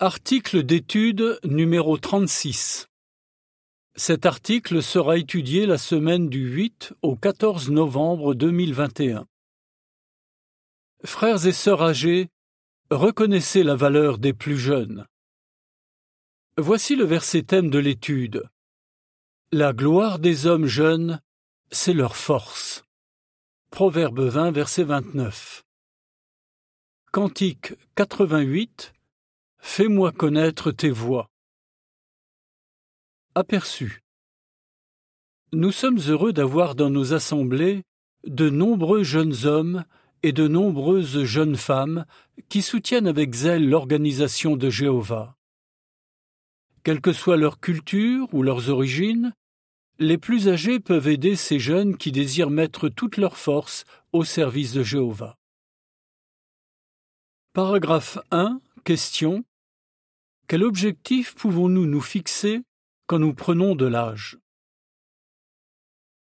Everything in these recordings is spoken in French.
Article d'étude numéro 36. Cet article sera étudié la semaine du 8 au 14 novembre 2021. Frères et sœurs âgés, reconnaissez la valeur des plus jeunes. Voici le verset thème de l'étude. La gloire des hommes jeunes, c'est leur force. Proverbe 20, verset 29. Cantique 88. Fais-moi connaître tes voix. Aperçu. Nous sommes heureux d'avoir dans nos assemblées de nombreux jeunes hommes et de nombreuses jeunes femmes qui soutiennent avec zèle l'organisation de Jéhovah. Quelle que soit leur culture ou leurs origines, les plus âgés peuvent aider ces jeunes qui désirent mettre toute leur force au service de Jéhovah. Paragraphe 1. Question. Quel objectif pouvons-nous nous fixer quand nous prenons de l'âge?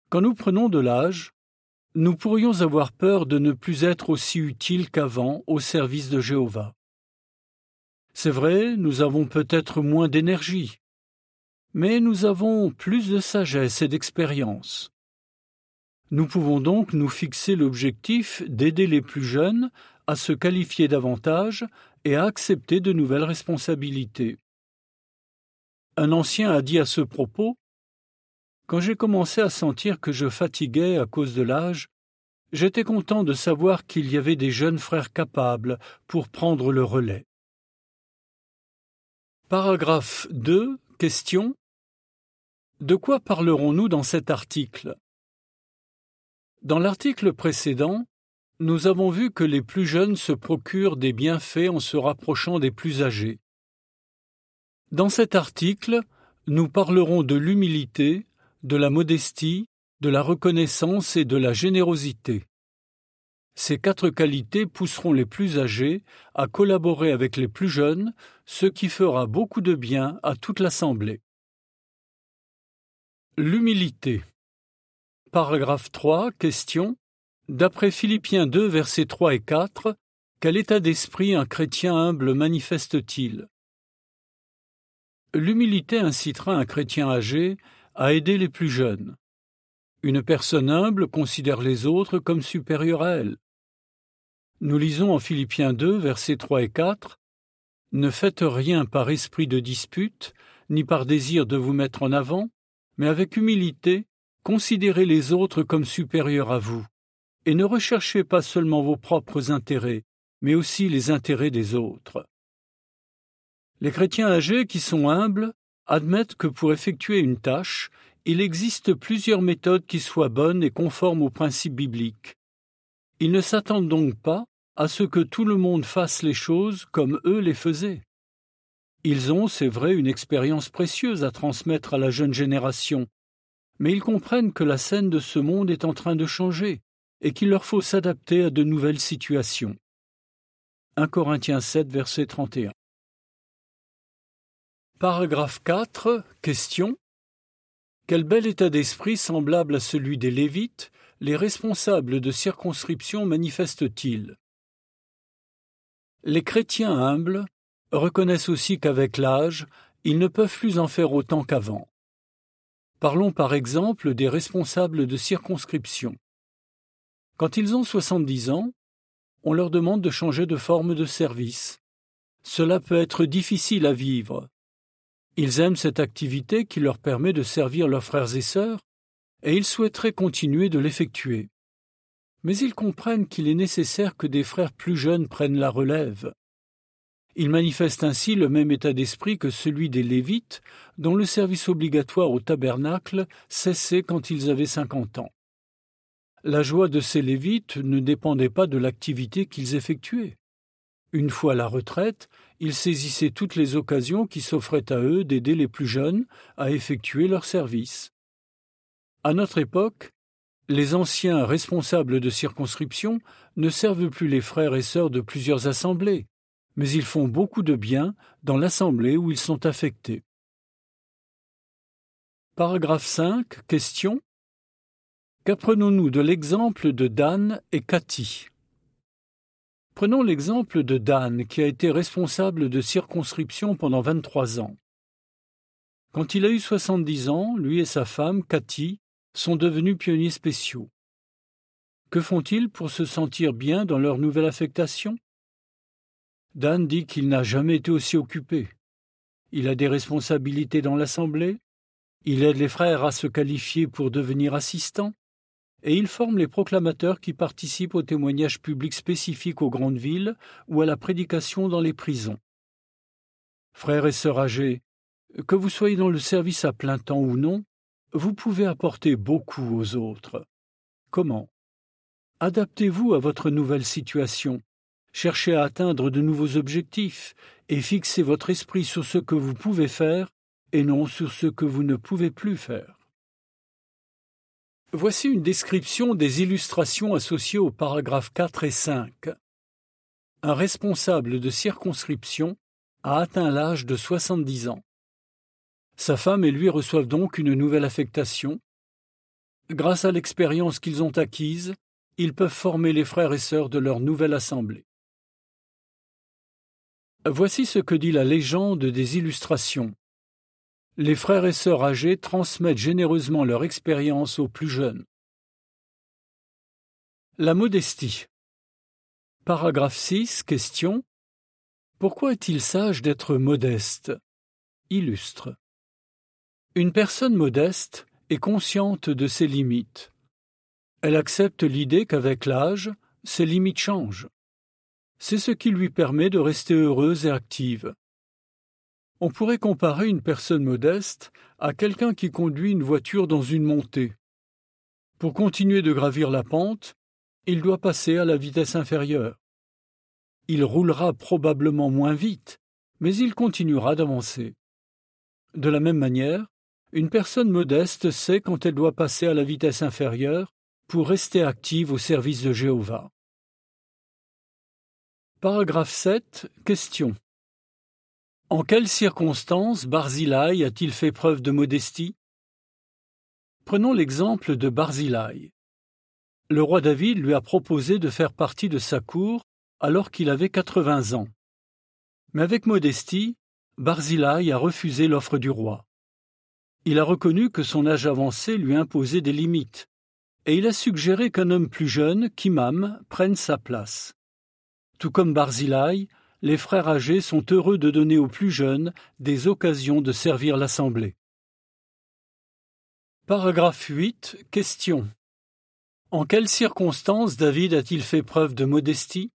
Quand nous prenons de l'âge, nous pourrions avoir peur de ne plus être aussi utiles qu'avant au service de Jéhovah. C'est vrai, nous avons peut-être moins d'énergie, mais nous avons plus de sagesse et d'expérience. Nous pouvons donc nous fixer l'objectif d'aider les plus jeunes à se qualifier davantage et à accepter de nouvelles responsabilités. Un ancien a dit à ce propos quand j'ai commencé à sentir que je fatiguais à cause de l'âge, j'étais content de savoir qu'il y avait des jeunes frères capables pour prendre le relais. Paragraphe 2. Question. De quoi parlerons-nous dans cet article? Dans l'article précédent, nous avons vu que les plus jeunes se procurent des bienfaits en se rapprochant des plus âgés. Dans cet article, nous parlerons de l'humilité, de la modestie, de la reconnaissance et de la générosité. Ces quatre qualités pousseront les plus âgés à collaborer avec les plus jeunes, ce qui fera beaucoup de bien à toute l'Assemblée. L'humilité. Paragraphe 3. Question. D'après Philippiens 2, versets 3 et 4, quel état d'esprit un chrétien humble manifeste-t-il? L'humilité incitera un chrétien âgé à aider les plus jeunes. Une personne humble considère les autres comme supérieurs à elle. Nous lisons en Philippiens 2, versets 3 et 4 Ne faites rien par esprit de dispute, ni par désir de vous mettre en avant, mais avec humilité, considérez les autres comme supérieurs à vous, et ne recherchez pas seulement vos propres intérêts, mais aussi les intérêts des autres. Les chrétiens âgés qui sont humbles admettent que pour effectuer une tâche, il existe plusieurs méthodes qui soient bonnes et conformes aux principes bibliques. Ils ne s'attendent donc pas à ce que tout le monde fasse les choses comme eux les faisaient. Ils ont, c'est vrai, une expérience précieuse à transmettre à la jeune génération, mais ils comprennent que la scène de ce monde est en train de changer et qu'il leur faut s'adapter à de nouvelles situations. 1 Corinthiens 7, verset 31. Paragraphe 4. Question. Quel bel état d'esprit semblable à celui des Lévites les responsables de circonscription manifestent-ils? Les chrétiens humbles reconnaissent aussi qu'avec l'âge, ils ne peuvent plus en faire autant qu'avant. Parlons par exemple des responsables de circonscription. Quand ils ont soixante-dix ans, on leur demande de changer de forme de service. Cela peut être difficile à vivre, ils aiment cette activité qui leur permet de servir leurs frères et sœurs, et ils souhaiteraient continuer de l'effectuer. Mais ils comprennent qu'il est nécessaire que des frères plus jeunes prennent la relève. Ils manifestent ainsi le même état d'esprit que celui des Lévites, dont le service obligatoire au tabernacle cessait quand ils avaient cinquante ans. La joie de ces Lévites ne dépendait pas de l'activité qu'ils effectuaient. Une fois la retraite, ils saisissaient toutes les occasions qui s'offraient à eux d'aider les plus jeunes à effectuer leur service. À notre époque, les anciens responsables de circonscription ne servent plus les frères et sœurs de plusieurs assemblées, mais ils font beaucoup de bien dans l'assemblée où ils sont affectés. Paragraphe 5. Question. Qu'apprenons-nous de l'exemple de Dan et Cathy? Prenons l'exemple de Dan, qui a été responsable de circonscription pendant 23 ans. Quand il a eu 70 ans, lui et sa femme, Cathy, sont devenus pionniers spéciaux. Que font-ils pour se sentir bien dans leur nouvelle affectation? Dan dit qu'il n'a jamais été aussi occupé. Il a des responsabilités dans l'Assemblée, il aide les frères à se qualifier pour devenir assistants, et il forme les proclamateurs qui participent aux témoignages publics spécifiques aux grandes villes ou à la prédication dans les prisons. Frères et sœurs âgés, que vous soyez dans le service à plein temps ou non, vous pouvez apporter beaucoup aux autres. Comment? Adaptez-vous à votre nouvelle situation, cherchez à atteindre de nouveaux objectifs et fixez votre esprit sur ce que vous pouvez faire et non sur ce que vous ne pouvez plus faire. Voici une description des illustrations associées aux paragraphes 4 et 5. Un responsable de circonscription a atteint l'âge de 70 ans. Sa femme et lui reçoivent donc une nouvelle affectation. Grâce à l'expérience qu'ils ont acquise, ils peuvent former les frères et sœurs de leur nouvelle assemblée. Voici ce que dit la légende des illustrations. Les frères et sœurs âgés transmettent généreusement leur expérience aux plus jeunes. La modestie. Paragraphe 6. Question. Pourquoi est-il sage d'être modeste? Illustre. Une personne modeste est consciente de ses limites. Elle accepte l'idée qu'avec l'âge, ses limites changent. C'est ce qui lui permet de rester heureuse et active. On pourrait comparer une personne modeste à quelqu'un qui conduit une voiture dans une montée. Pour continuer de gravir la pente, il doit passer à la vitesse inférieure. Il roulera probablement moins vite, mais il continuera d'avancer. De la même manière, une personne modeste sait quand elle doit passer à la vitesse inférieure pour rester active au service de Jéhovah. Paragraphe 7. Question. En quelles circonstances Barzillai a-t-il fait preuve de modestie? Prenons l'exemple de Barzillai. Le roi David lui a proposé de faire partie de sa cour alors qu'il avait quatre-vingts ans. Mais avec modestie, Barzillai a refusé l'offre du roi. Il a reconnu que son âge avancé lui imposait des limites, et il a suggéré qu'un homme plus jeune, Kimam, prenne sa place. Tout comme Barzillai, les frères âgés sont heureux de donner aux plus jeunes des occasions de servir l'Assemblée. Paragraphe 8. Question. En quelles circonstances David a-t-il fait preuve de modestie?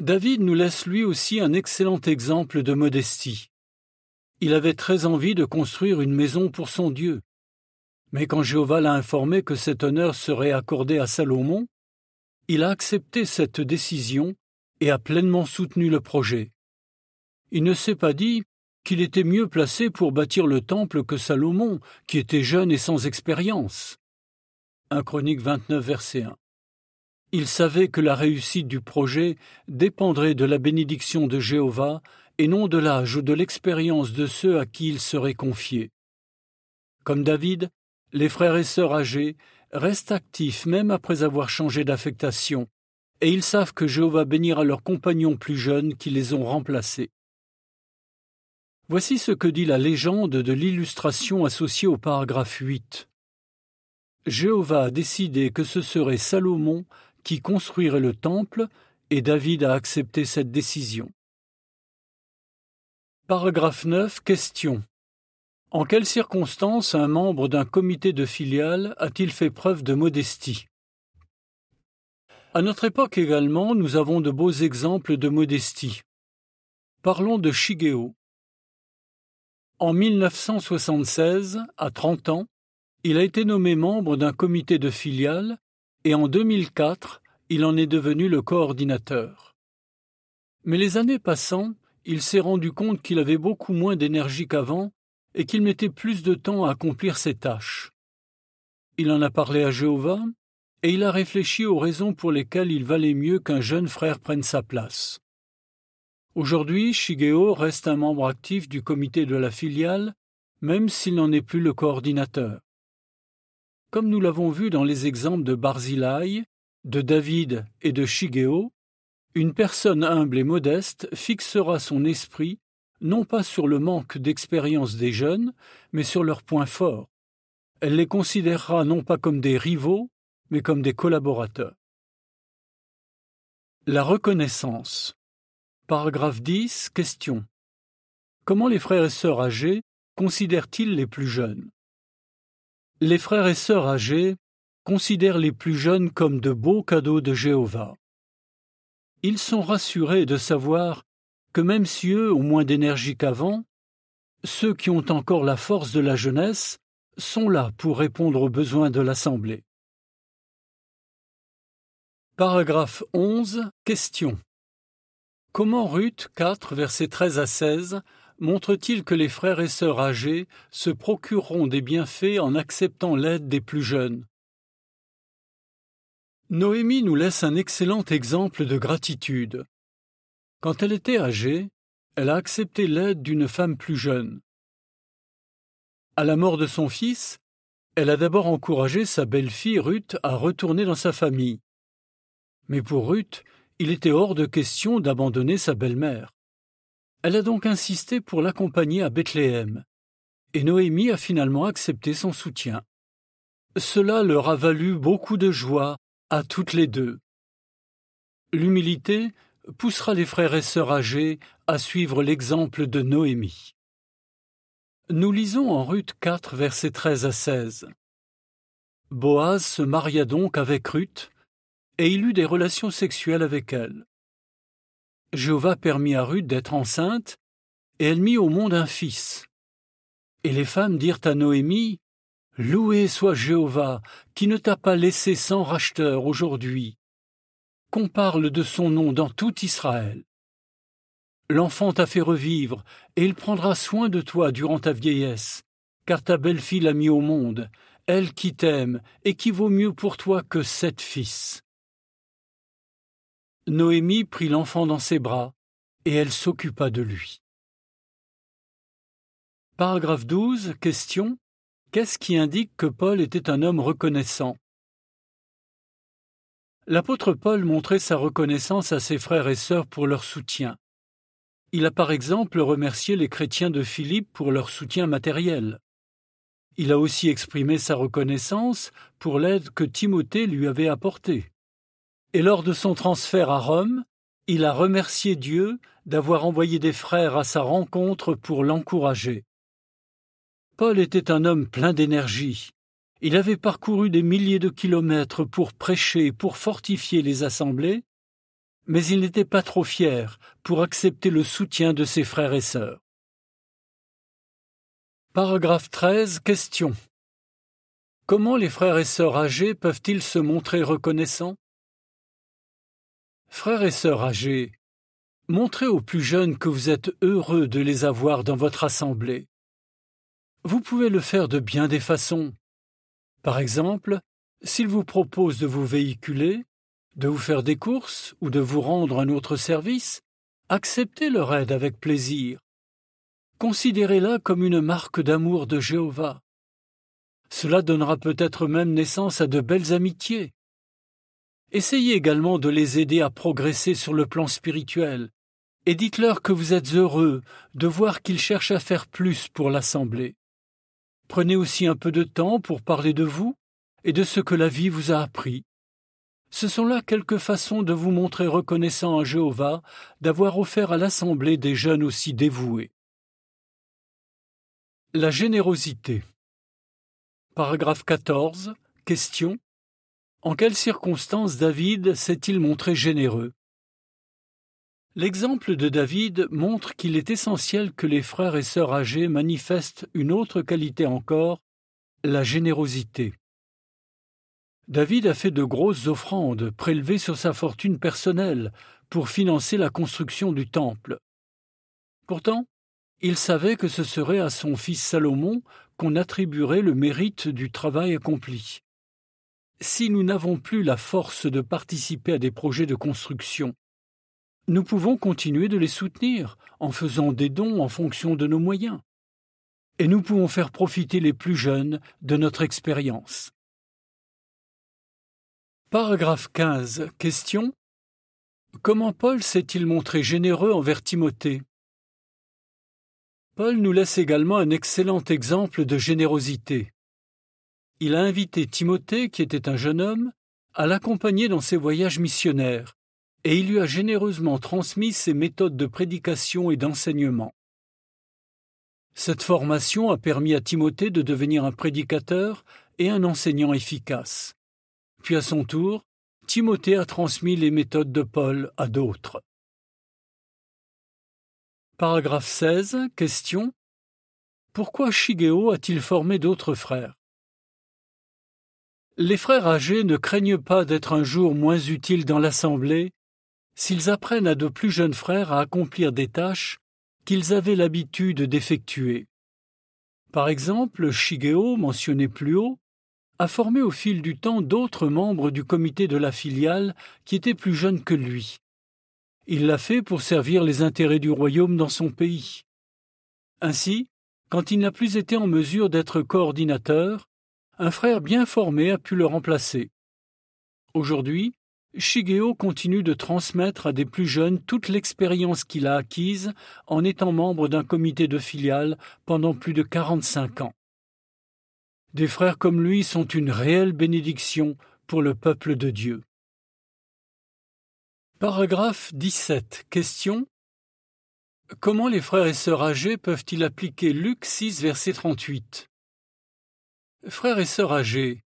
David nous laisse lui aussi un excellent exemple de modestie. Il avait très envie de construire une maison pour son Dieu. Mais quand Jéhovah l'a informé que cet honneur serait accordé à Salomon, il a accepté cette décision et a pleinement soutenu le projet. Il ne s'est pas dit qu'il était mieux placé pour bâtir le temple que Salomon, qui était jeune et sans expérience. 1 Chronique 29, verset 1. Il savait que la réussite du projet dépendrait de la bénédiction de Jéhovah et non de l'âge ou de l'expérience de ceux à qui il serait confié. Comme David, les frères et sœurs âgés restent actifs même après avoir changé d'affectation et ils savent que Jéhovah bénira leurs compagnons plus jeunes qui les ont remplacés. Voici ce que dit la légende de l'illustration associée au paragraphe 8. Jéhovah a décidé que ce serait Salomon qui construirait le temple, et David a accepté cette décision. Paragraphe 9. Question. En quelles circonstances un membre d'un comité de filiale a-t-il fait preuve de modestie? À notre époque également, nous avons de beaux exemples de modestie. Parlons de Shigeo. En 1976, à 30 ans, il a été nommé membre d'un comité de filiale et en 2004, il en est devenu le coordinateur. Mais les années passant, il s'est rendu compte qu'il avait beaucoup moins d'énergie qu'avant et qu'il mettait plus de temps à accomplir ses tâches. Il en a parlé à Jéhovah et il a réfléchi aux raisons pour lesquelles il valait mieux qu'un jeune frère prenne sa place. Aujourd'hui, Shigeo reste un membre actif du comité de la filiale, même s'il n'en est plus le coordinateur. Comme nous l'avons vu dans les exemples de Barzillai, de David et de Shigeo, une personne humble et modeste fixera son esprit non pas sur le manque d'expérience des jeunes, mais sur leurs points forts. Elle les considérera non pas comme des rivaux, mais comme des collaborateurs. La reconnaissance. Paragraphe 10. Question. Comment les frères et sœurs âgés considèrent-ils les plus jeunes? Les frères et sœurs âgés considèrent les plus jeunes comme de beaux cadeaux de Jéhovah. Ils sont rassurés de savoir que même si eux ont moins d'énergie qu'avant, ceux qui ont encore la force de la jeunesse sont là pour répondre aux besoins de l'Assemblée. Paragraphe 11. Question. Comment Ruth 4, versets 13 à 16 montre-t-il que les frères et sœurs âgés se procureront des bienfaits en acceptant l'aide des plus jeunes? Noémie nous laisse un excellent exemple de gratitude. Quand elle était âgée, elle a accepté l'aide d'une femme plus jeune. À la mort de son fils, elle a d'abord encouragé sa belle-fille Ruth à retourner dans sa famille. Mais pour Ruth, il était hors de question d'abandonner sa belle-mère. Elle a donc insisté pour l'accompagner à Bethléem, et Noémie a finalement accepté son soutien. Cela leur a valu beaucoup de joie à toutes les deux. L'humilité poussera les frères et sœurs âgés à suivre l'exemple de Noémie. Nous lisons en Ruth 4, versets 13 à 16. Boaz se maria donc avec Ruth, et il eut des relations sexuelles avec elle. Jéhovah permit à Ruth d'être enceinte, et elle mit au monde un fils. Et les femmes dirent à Noémie, Loué soit Jéhovah, qui ne t'a pas laissé sans racheteur aujourd'hui. Qu'on parle de son nom dans tout Israël. L'enfant t'a fait revivre, et il prendra soin de toi durant ta vieillesse, car ta belle-fille l'a mis au monde, elle qui t'aime, et qui vaut mieux pour toi que sept fils. Noémie prit l'enfant dans ses bras, et elle s'occupa de lui. Paragraphe 12. Question. Qu'est-ce qui indique que Paul était un homme reconnaissant? L'apôtre Paul montrait sa reconnaissance à ses frères et sœurs pour leur soutien. Il a par exemple remercié les chrétiens de Philippe pour leur soutien matériel. Il a aussi exprimé sa reconnaissance pour l'aide que Timothée lui avait apportée. Et lors de son transfert à Rome, il a remercié Dieu d'avoir envoyé des frères à sa rencontre pour l'encourager. Paul était un homme plein d'énergie. Il avait parcouru des milliers de kilomètres pour prêcher, pour fortifier les assemblées, mais il n'était pas trop fier pour accepter le soutien de ses frères et sœurs. Paragraphe 13. Question. Comment les frères et sœurs âgés peuvent-ils se montrer reconnaissants? Frères et sœurs âgés, montrez aux plus jeunes que vous êtes heureux de les avoir dans votre assemblée. Vous pouvez le faire de bien des façons. Par exemple, s'il vous propose de vous véhiculer, de vous faire des courses ou de vous rendre un autre service, acceptez leur aide avec plaisir. Considérez-la comme une marque d'amour de Jéhovah. Cela donnera peut-être même naissance à de belles amitiés. Essayez également de les aider à progresser sur le plan spirituel, et dites-leur que vous êtes heureux de voir qu'ils cherchent à faire plus pour l'Assemblée. Prenez aussi un peu de temps pour parler de vous et de ce que la vie vous a appris. Ce sont là quelques façons de vous montrer reconnaissant à Jéhovah d'avoir offert à l'Assemblée des jeunes aussi dévoués. La générosité. Paragraphe 14. Question. En quelles circonstances David s'est-il montré généreux? L'exemple de David montre qu'il est essentiel que les frères et sœurs âgés manifestent une autre qualité encore, la générosité. David a fait de grosses offrandes prélevées sur sa fortune personnelle pour financer la construction du temple. Pourtant, il savait que ce serait à son fils Salomon qu'on attribuerait le mérite du travail accompli. Si nous n'avons plus la force de participer à des projets de construction, nous pouvons continuer de les soutenir en faisant des dons en fonction de nos moyens. Et nous pouvons faire profiter les plus jeunes de notre expérience. Paragraphe 15. Question. Comment Paul s'est-il montré généreux envers Timothée? Paul nous laisse également un excellent exemple de générosité. Il a invité Timothée, qui était un jeune homme, à l'accompagner dans ses voyages missionnaires, et il lui a généreusement transmis ses méthodes de prédication et d'enseignement. Cette formation a permis à Timothée de devenir un prédicateur et un enseignant efficace. Puis à son tour, Timothée a transmis les méthodes de Paul à d'autres. Paragraphe 16. Question. Pourquoi Shigeo a-t-il formé d'autres frères? Les frères âgés ne craignent pas d'être un jour moins utiles dans l'assemblée s'ils apprennent à de plus jeunes frères à accomplir des tâches qu'ils avaient l'habitude d'effectuer. Par exemple, Shigeo, mentionné plus haut, a formé au fil du temps d'autres membres du comité de la filiale qui étaient plus jeunes que lui. Il l'a fait pour servir les intérêts du royaume dans son pays. Ainsi, quand il n'a plus été en mesure d'être coordinateur, un frère bien formé a pu le remplacer. Aujourd'hui, Shigeo continue de transmettre à des plus jeunes toute l'expérience qu'il a acquise en étant membre d'un comité de filiale pendant plus de quarante-cinq ans. Des frères comme lui sont une réelle bénédiction pour le peuple de Dieu. Paragraphe 17. Question. Comment les frères et sœurs âgés peuvent-ils appliquer Luc 6, verset 38 Frères et sœurs âgés,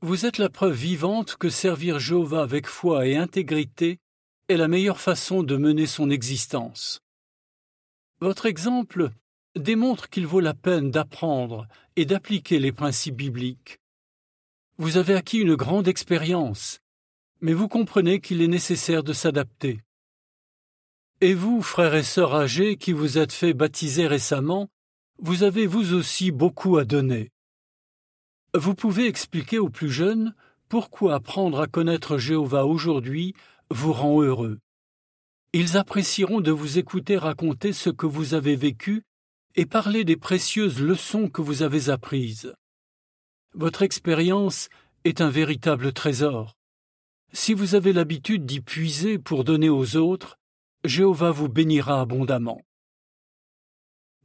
vous êtes la preuve vivante que servir Jéhovah avec foi et intégrité est la meilleure façon de mener son existence. Votre exemple démontre qu'il vaut la peine d'apprendre et d'appliquer les principes bibliques. Vous avez acquis une grande expérience mais vous comprenez qu'il est nécessaire de s'adapter. Et vous, frères et sœurs âgés qui vous êtes fait baptiser récemment, vous avez vous aussi beaucoup à donner. Vous pouvez expliquer aux plus jeunes pourquoi apprendre à connaître Jéhovah aujourd'hui vous rend heureux. Ils apprécieront de vous écouter raconter ce que vous avez vécu et parler des précieuses leçons que vous avez apprises. Votre expérience est un véritable trésor. Si vous avez l'habitude d'y puiser pour donner aux autres, Jéhovah vous bénira abondamment.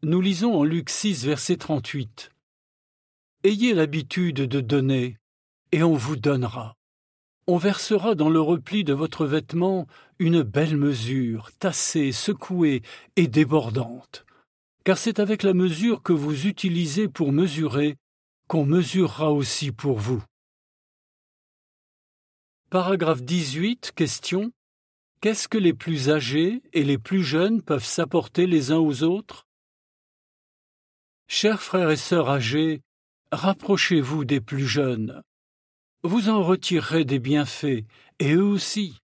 Nous lisons en Luc 6, verset 38. Ayez l'habitude de donner, et on vous donnera. On versera dans le repli de votre vêtement une belle mesure, tassée, secouée et débordante. Car c'est avec la mesure que vous utilisez pour mesurer qu'on mesurera aussi pour vous. Paragraphe 18. Question. Qu'est-ce que les plus âgés et les plus jeunes peuvent s'apporter les uns aux autres? Chers frères et sœurs âgés, rapprochez-vous des plus jeunes. Vous en retirerez des bienfaits, et eux aussi.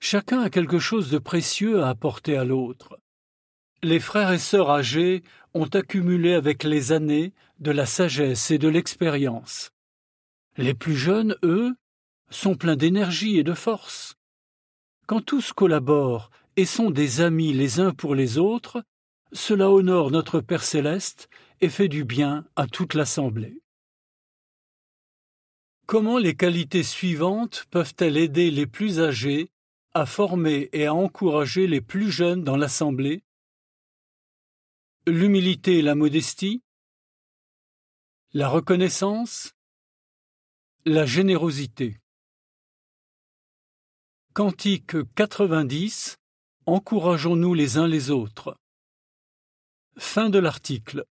Chacun a quelque chose de précieux à apporter à l'autre. Les frères et sœurs âgés ont accumulé avec les années de la sagesse et de l'expérience. Les plus jeunes, eux, sont pleins d'énergie et de force. Quand tous collaborent et sont des amis les uns pour les autres, cela honore notre Père céleste et fait du bien à toute l'assemblée. Comment les qualités suivantes peuvent-elles aider les plus âgés à former et à encourager les plus jeunes dans l'assemblée? L'humilité et la modestie, la reconnaissance, la générosité? Cantique 90 Encourageons-nous les uns les autres. Fin de l'article.